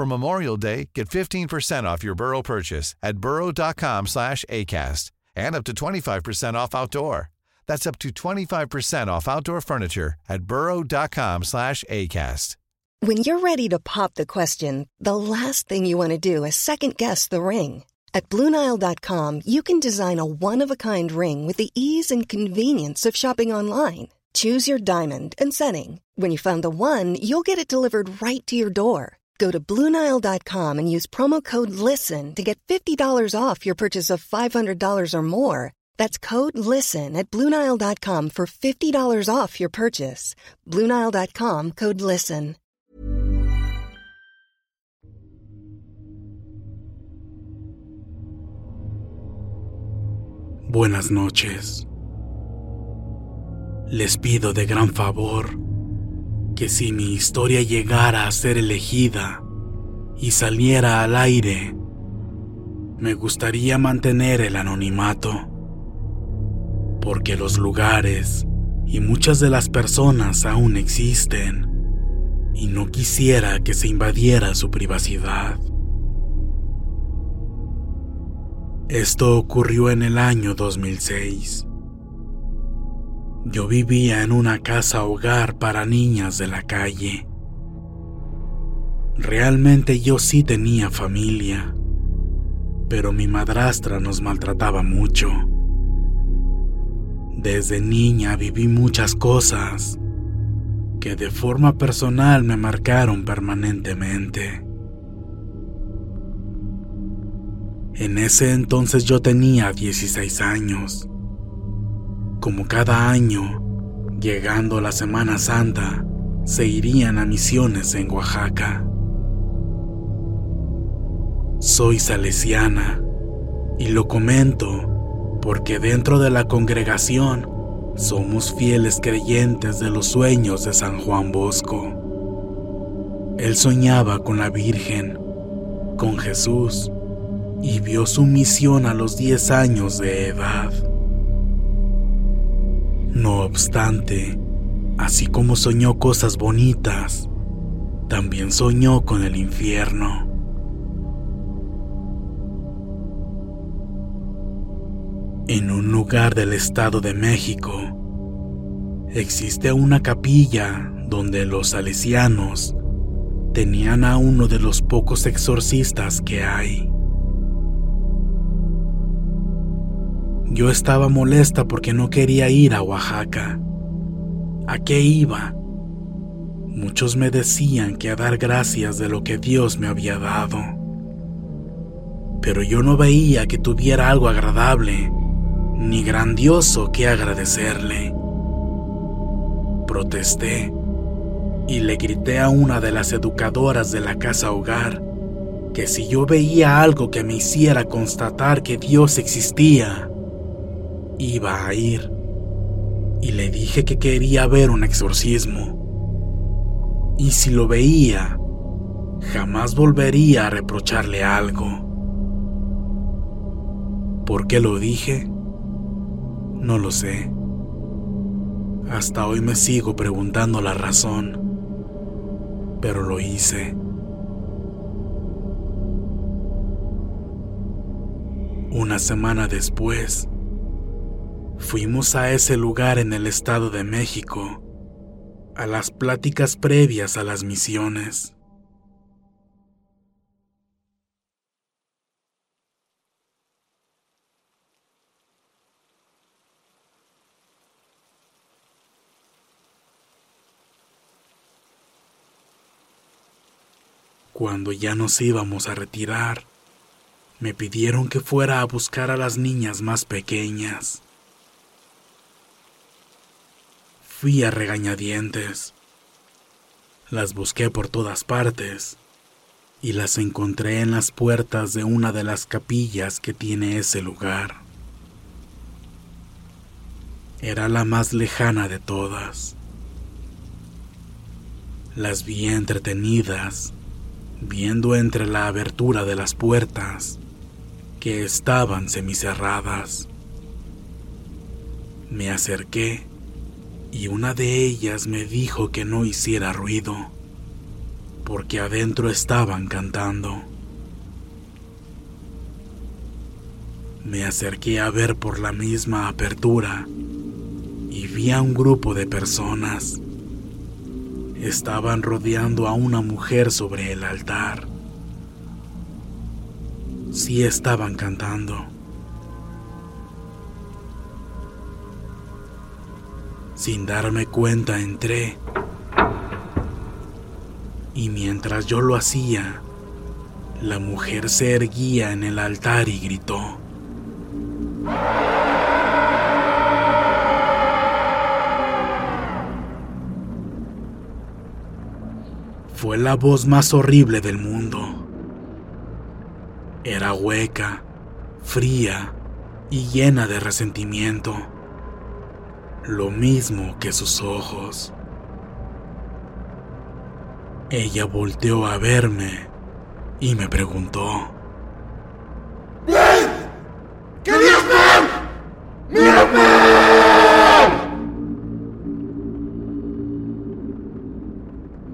For Memorial Day, get 15% off your Burrow purchase at burrow.com slash ACAST and up to 25% off outdoor. That's up to 25% off outdoor furniture at burrow.com slash ACAST. When you're ready to pop the question, the last thing you want to do is second guess the ring. At Bluenile.com, you can design a one of a kind ring with the ease and convenience of shopping online. Choose your diamond and setting. When you find the one, you'll get it delivered right to your door. Go to Bluenile.com and use promo code LISTEN to get $50 off your purchase of $500 or more. That's code LISTEN at Bluenile.com for $50 off your purchase. Bluenile.com code LISTEN. Buenas noches. Les pido de gran favor que si mi historia llegara a ser elegida y saliera al aire, me gustaría mantener el anonimato, porque los lugares y muchas de las personas aún existen y no quisiera que se invadiera su privacidad. Esto ocurrió en el año 2006. Yo vivía en una casa hogar para niñas de la calle. Realmente yo sí tenía familia, pero mi madrastra nos maltrataba mucho. Desde niña viví muchas cosas que de forma personal me marcaron permanentemente. En ese entonces yo tenía 16 años. Como cada año, llegando la Semana Santa, se irían a misiones en Oaxaca. Soy salesiana y lo comento porque dentro de la congregación somos fieles creyentes de los sueños de San Juan Bosco. Él soñaba con la Virgen, con Jesús y vio su misión a los 10 años de edad. No obstante, así como soñó cosas bonitas, también soñó con el infierno. En un lugar del Estado de México existe una capilla donde los salesianos tenían a uno de los pocos exorcistas que hay. Yo estaba molesta porque no quería ir a Oaxaca. ¿A qué iba? Muchos me decían que a dar gracias de lo que Dios me había dado. Pero yo no veía que tuviera algo agradable, ni grandioso que agradecerle. Protesté y le grité a una de las educadoras de la casa hogar que si yo veía algo que me hiciera constatar que Dios existía, iba a ir y le dije que quería ver un exorcismo. Y si lo veía, jamás volvería a reprocharle algo. ¿Por qué lo dije? No lo sé. Hasta hoy me sigo preguntando la razón, pero lo hice. Una semana después, Fuimos a ese lugar en el Estado de México, a las pláticas previas a las misiones. Cuando ya nos íbamos a retirar, me pidieron que fuera a buscar a las niñas más pequeñas. Fui a regañadientes. Las busqué por todas partes y las encontré en las puertas de una de las capillas que tiene ese lugar. Era la más lejana de todas. Las vi entretenidas, viendo entre la abertura de las puertas, que estaban semicerradas. Me acerqué y una de ellas me dijo que no hiciera ruido, porque adentro estaban cantando. Me acerqué a ver por la misma apertura y vi a un grupo de personas. Estaban rodeando a una mujer sobre el altar. Sí estaban cantando. Sin darme cuenta entré. Y mientras yo lo hacía, la mujer se erguía en el altar y gritó. Fue la voz más horrible del mundo. Era hueca, fría y llena de resentimiento lo mismo que sus ojos. Ella volteó a verme y me preguntó. ¡Bien! ¡Querías ver! ¡Mírame!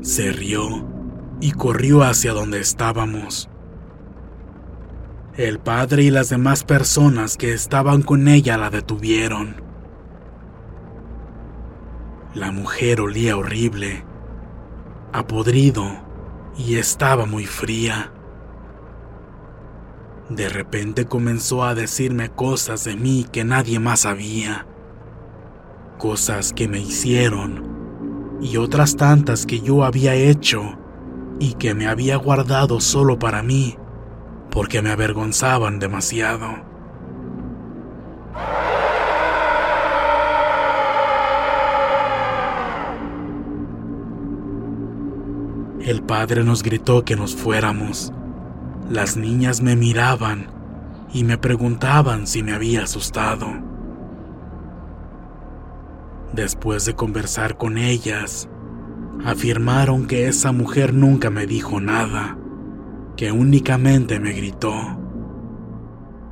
Se rió y corrió hacia donde estábamos. El padre y las demás personas que estaban con ella la detuvieron. La mujer olía horrible, apodrido y estaba muy fría. De repente comenzó a decirme cosas de mí que nadie más sabía. Cosas que me hicieron y otras tantas que yo había hecho y que me había guardado solo para mí porque me avergonzaban demasiado. El padre nos gritó que nos fuéramos. Las niñas me miraban y me preguntaban si me había asustado. Después de conversar con ellas, afirmaron que esa mujer nunca me dijo nada, que únicamente me gritó.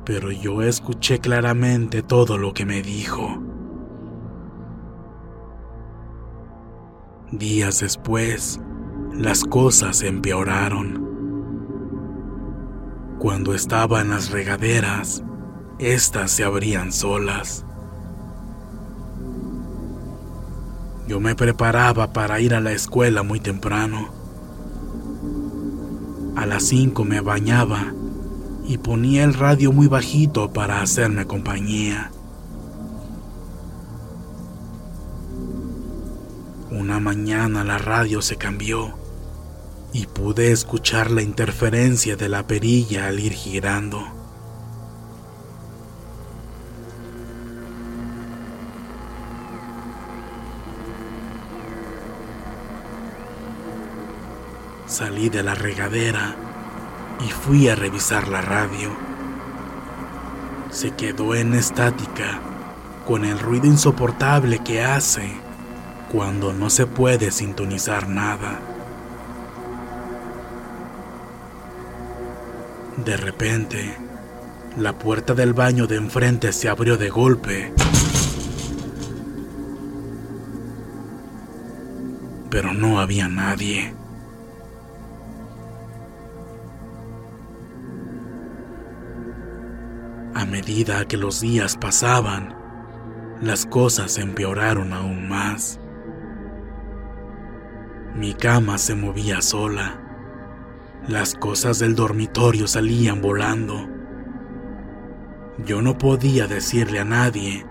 Pero yo escuché claramente todo lo que me dijo. Días después, las cosas empeoraron. Cuando estaba en las regaderas, éstas se abrían solas. Yo me preparaba para ir a la escuela muy temprano. A las cinco me bañaba y ponía el radio muy bajito para hacerme compañía. Una mañana la radio se cambió y pude escuchar la interferencia de la perilla al ir girando. Salí de la regadera y fui a revisar la radio. Se quedó en estática con el ruido insoportable que hace cuando no se puede sintonizar nada. De repente, la puerta del baño de enfrente se abrió de golpe. Pero no había nadie. A medida que los días pasaban, las cosas empeoraron aún más. Mi cama se movía sola. Las cosas del dormitorio salían volando. Yo no podía decirle a nadie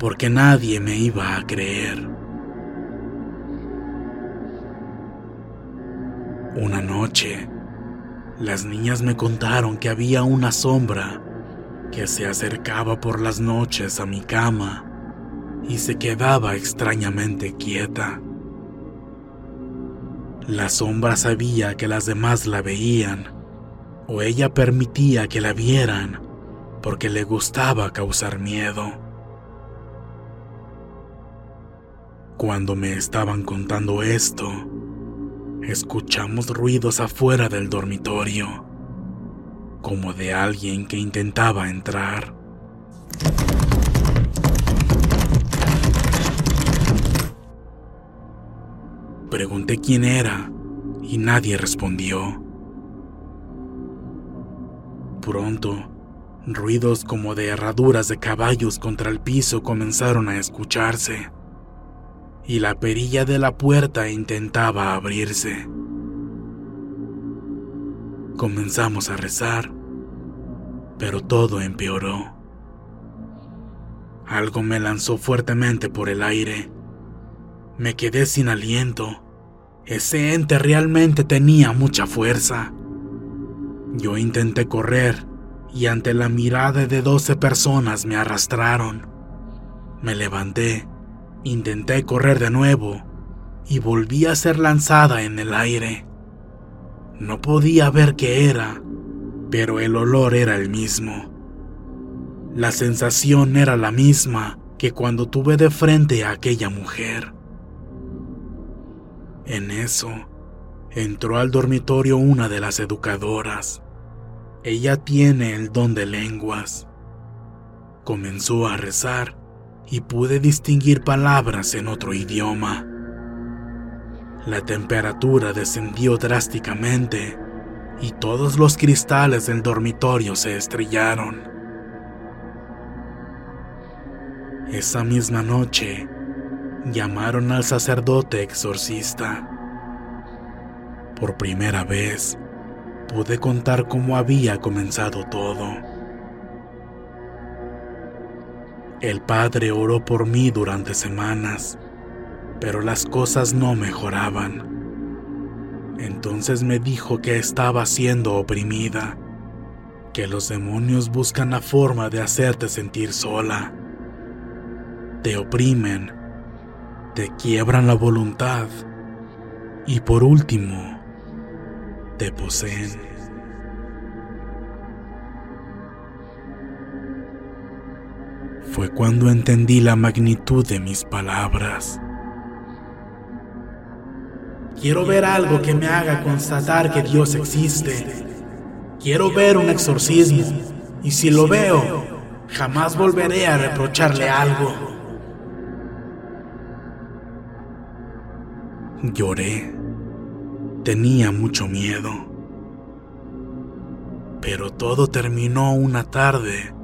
porque nadie me iba a creer. Una noche Las niñas me contaron que había una sombra que se acercaba por las noches a mi cama y se quedaba extrañamente quieta. La sombra sabía que las demás la veían, o ella permitía que la vieran porque le gustaba causar miedo. Cuando me estaban contando esto, escuchamos ruidos afuera del dormitorio, como de alguien que intentaba entrar. Pregunté quién era y nadie respondió. Pronto, ruidos como de herraduras de caballos contra el piso comenzaron a escucharse, y la perilla de la puerta intentaba abrirse. Comenzamos a rezar, pero todo empeoró. Algo me lanzó fuertemente por el aire. Me quedé sin aliento ese ente realmente tenía mucha fuerza. Yo intenté correr y ante la mirada de doce personas me arrastraron. Me levanté, intenté correr de nuevo y volví a ser lanzada en el aire. No podía ver qué era, pero el olor era el mismo. La sensación era la misma que cuando tuve de frente a aquella mujer. En eso, entró al dormitorio una de las educadoras. Ella tiene el don de lenguas. Comenzó a rezar y pude distinguir palabras en otro idioma. La temperatura descendió drásticamente y todos los cristales del dormitorio se estrellaron. Esa misma noche, llamaron al sacerdote exorcista. Por primera vez, pude contar cómo había comenzado todo. El padre oró por mí durante semanas, pero las cosas no mejoraban. Entonces me dijo que estaba siendo oprimida, que los demonios buscan la forma de hacerte sentir sola. Te oprimen te quiebran la voluntad y por último, te poseen. Fue cuando entendí la magnitud de mis palabras. Quiero ver algo que me haga constatar que Dios existe. Quiero ver un exorcismo y si lo veo, jamás volveré a reprocharle algo. Lloré. Tenía mucho miedo. Pero todo terminó una tarde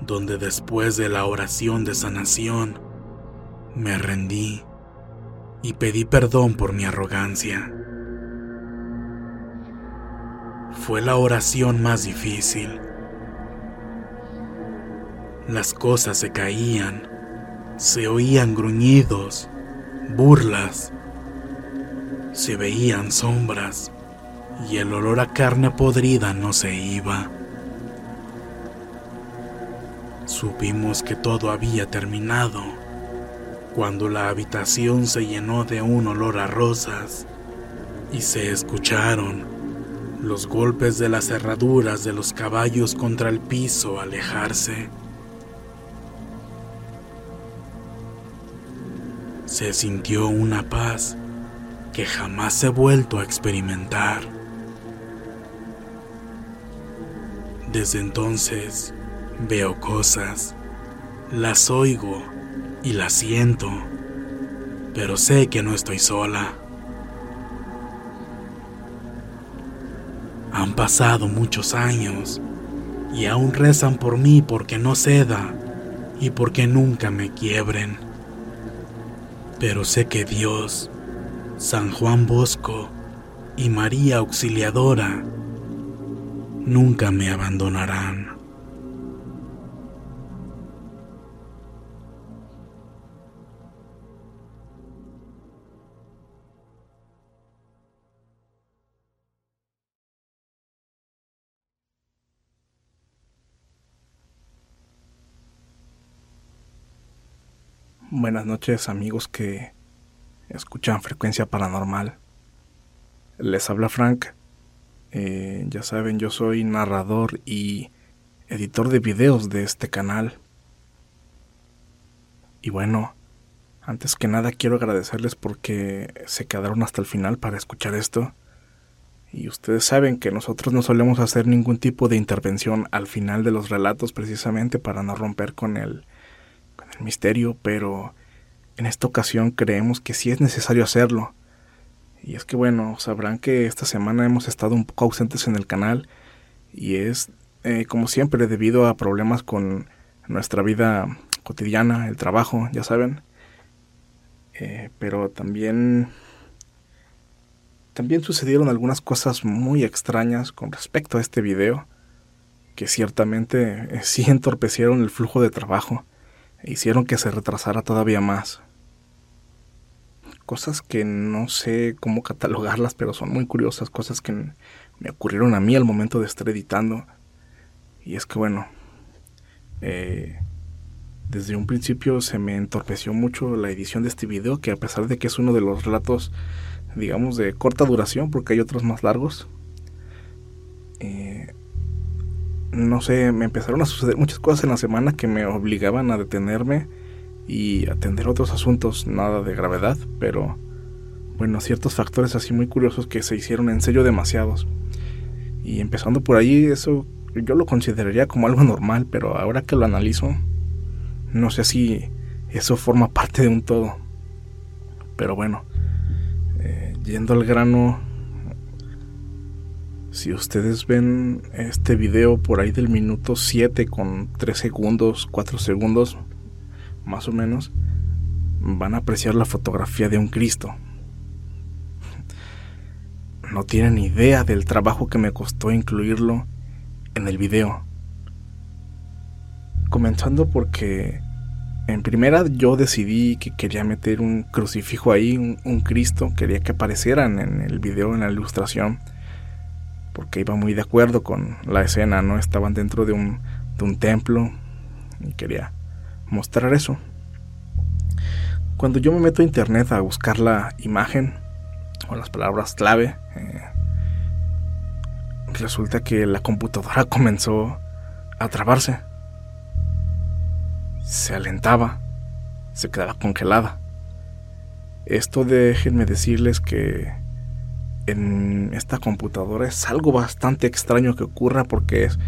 donde después de la oración de sanación me rendí y pedí perdón por mi arrogancia. Fue la oración más difícil. Las cosas se caían, se oían gruñidos, burlas se veían sombras y el olor a carne podrida no se iba. Supimos que todo había terminado cuando la habitación se llenó de un olor a rosas y se escucharon los golpes de las cerraduras de los caballos contra el piso alejarse. Se sintió una paz que jamás he vuelto a experimentar. Desde entonces veo cosas, las oigo y las siento, pero sé que no estoy sola. Han pasado muchos años y aún rezan por mí porque no ceda y porque nunca me quiebren. Pero sé que Dios San Juan Bosco y María Auxiliadora nunca me abandonarán. Buenas noches amigos que escuchan frecuencia paranormal. Les habla Frank. Eh, ya saben, yo soy narrador y editor de videos de este canal. Y bueno, antes que nada quiero agradecerles porque se quedaron hasta el final para escuchar esto. Y ustedes saben que nosotros no solemos hacer ningún tipo de intervención al final de los relatos precisamente para no romper con el el misterio, pero en esta ocasión creemos que sí es necesario hacerlo. Y es que bueno, sabrán que esta semana hemos estado un poco ausentes en el canal y es eh, como siempre debido a problemas con nuestra vida cotidiana, el trabajo, ya saben. Eh, pero también también sucedieron algunas cosas muy extrañas con respecto a este video que ciertamente eh, sí entorpecieron el flujo de trabajo hicieron que se retrasara todavía más. Cosas que no sé cómo catalogarlas, pero son muy curiosas, cosas que me ocurrieron a mí al momento de estar editando. Y es que bueno, eh, desde un principio se me entorpeció mucho la edición de este video, que a pesar de que es uno de los relatos, digamos, de corta duración, porque hay otros más largos, eh, no sé, me empezaron a suceder muchas cosas en la semana que me obligaban a detenerme y atender otros asuntos, nada de gravedad, pero bueno, ciertos factores así muy curiosos que se hicieron en serio demasiados. Y empezando por ahí, eso yo lo consideraría como algo normal, pero ahora que lo analizo, no sé si eso forma parte de un todo. Pero bueno, eh, yendo al grano, si ustedes ven este video por ahí del minuto 7 con 3 segundos, 4 segundos, más o menos, van a apreciar la fotografía de un Cristo. No tienen idea del trabajo que me costó incluirlo en el video. Comenzando porque en primera yo decidí que quería meter un crucifijo ahí, un, Cristo, quería que aparecieran en el video, en la ilustración porque iba muy de acuerdo con la escena, ¿no? Estaban dentro de un, de un templo y quería mostrar eso. Cuando yo me meto a internet a buscar la imagen o las palabras clave, eh, resulta que la computadora comenzó a trabarse. Se alentaba, se quedaba congelada. Esto déjenme decirles que en esta computadora es algo bastante extraño que ocurra porque es,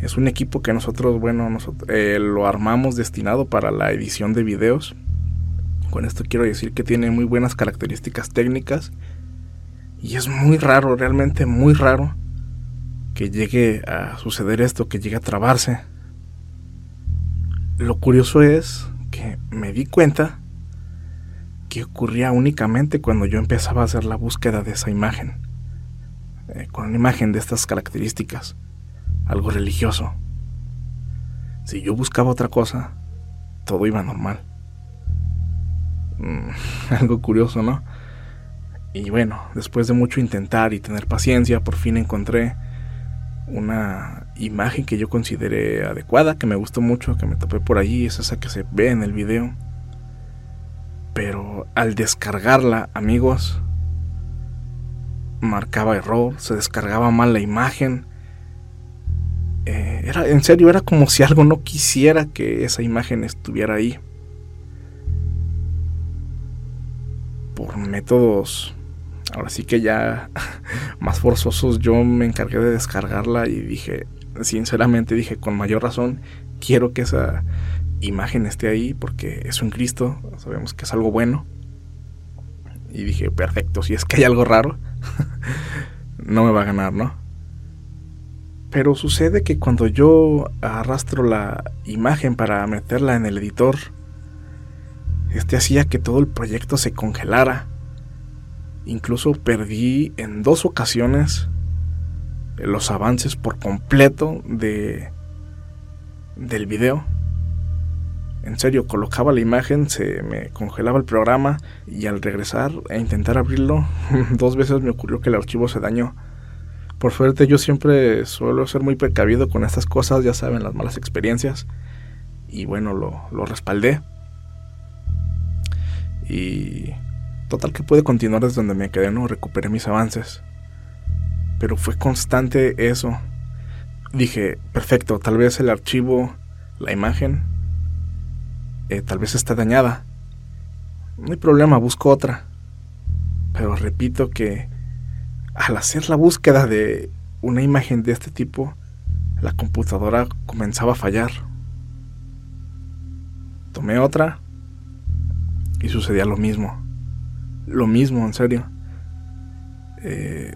es un equipo que nosotros, bueno, nosotros, eh, lo armamos destinado para la edición de videos. Con esto quiero decir que tiene muy buenas características técnicas y es muy raro, realmente muy raro que llegue a suceder esto, que llegue a trabarse. Lo curioso es que me di cuenta ocurría únicamente cuando yo empezaba a hacer la búsqueda de esa imagen, eh, con una imagen de estas características, algo religioso. Si yo buscaba otra cosa, todo iba normal. Mm, algo curioso, ¿no? Y bueno, después de mucho intentar y tener paciencia, por fin encontré una imagen que yo consideré adecuada, que me gustó mucho, que me topé por allí, es esa que se ve en el video pero al descargarla, amigos, marcaba error, se descargaba mal la imagen. Eh, era, en serio, era como si algo no quisiera que esa imagen estuviera ahí. Por métodos, ahora sí que ya más forzosos, yo me encargué de descargarla y dije, sinceramente dije, con mayor razón, quiero que esa imagen esté ahí porque es un Cristo, sabemos que es algo bueno. Y dije, perfecto, si es que hay algo raro, no me va a ganar, ¿no? Pero sucede que cuando yo arrastro la imagen para meterla en el editor, este hacía que todo el proyecto se congelara. Incluso perdí en dos ocasiones los avances por completo de del video en serio, colocaba la imagen, se me congelaba el programa y al regresar e intentar abrirlo, dos veces me ocurrió que el archivo se dañó. Por suerte yo siempre suelo ser muy precavido con estas cosas, ya saben, las malas experiencias. Y bueno, lo, lo respaldé. Y total que pude continuar desde donde me quedé, no recuperé mis avances. Pero fue constante eso. Dije, perfecto, tal vez el archivo, la imagen, eh, tal vez está dañada. No hay problema, busco otra. Pero repito que al hacer la búsqueda de una imagen de este tipo, la computadora comenzaba a fallar. Tomé otra y sucedía lo mismo. Lo mismo, en serio. Eh,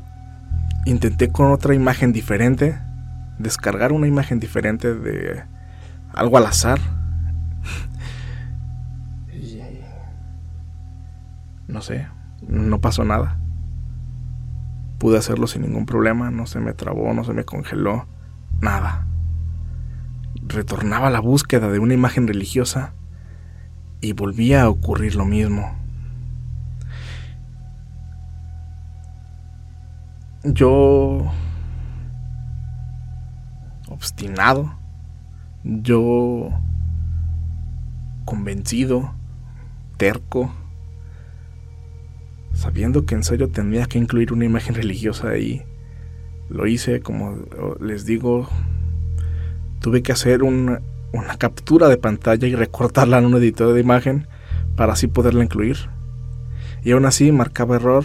intenté con otra imagen diferente, descargar una imagen diferente de algo al azar. No sé, no pasó nada. Pude hacerlo sin ningún problema, no se me trabó, no se me congeló, nada. Retornaba a la búsqueda de una imagen religiosa y volvía a ocurrir lo mismo. Yo... obstinado, yo convencido, terco, sabiendo que en serio tendría que incluir una imagen religiosa ahí. Lo hice, como les digo, tuve que hacer una captura de pantalla y recortarla en un editor de imagen para así poderla incluir. Y aún así marcaba error,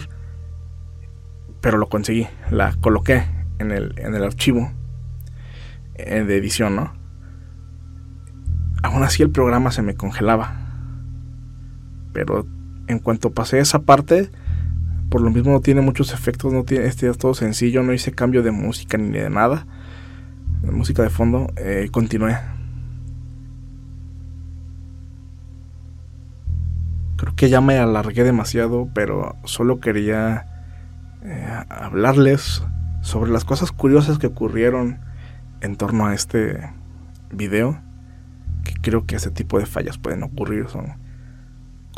pero lo conseguí, la coloqué en el, en el archivo eh, de edición, ¿no? Aún así el programa se me congelaba. Pero en cuanto pasé esa parte, por lo mismo no tiene muchos efectos, no tiene, este es todo sencillo, no hice cambio de música ni de nada. De música de fondo, eh, continué. Creo que ya me alargué demasiado, pero solo quería eh, hablarles sobre las cosas curiosas que ocurrieron en torno a este video. Que creo que ese tipo de fallas pueden ocurrir, son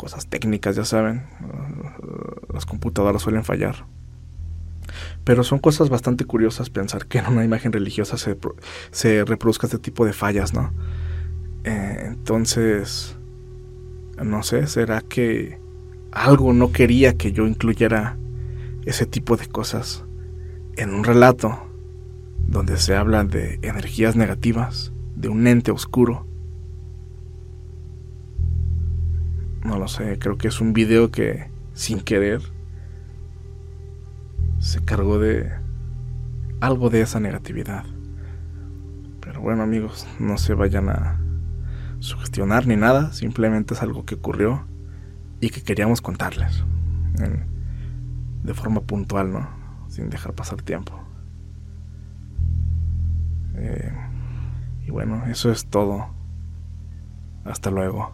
cosas técnicas, ya saben. Las computadoras suelen fallar. Pero son cosas bastante curiosas pensar que en una imagen religiosa se, se reproduzca este tipo de fallas, ¿no? Eh, entonces, no sé, ¿será que algo no quería que yo incluyera ese tipo de cosas en un relato donde se habla de energías negativas, de un ente oscuro? No lo sé, creo que es un video que sin querer se cargó de algo de esa negatividad. Pero bueno amigos, no se vayan a sugestionar ni nada, simplemente es algo que ocurrió y que queríamos contarles de forma puntual, ¿no? Sin dejar pasar tiempo. Eh, y bueno, eso es todo. Hasta luego.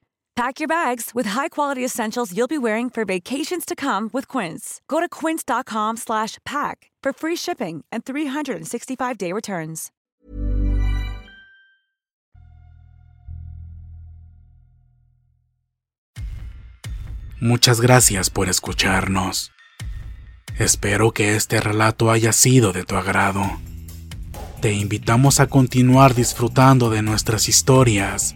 Pack your bags with high-quality essentials you'll be wearing for vacations to come with Quince. Go to quince.com slash pack for free shipping and 365-day returns. Muchas gracias por escucharnos. Espero que este relato haya sido de tu agrado. Te invitamos a continuar disfrutando de nuestras historias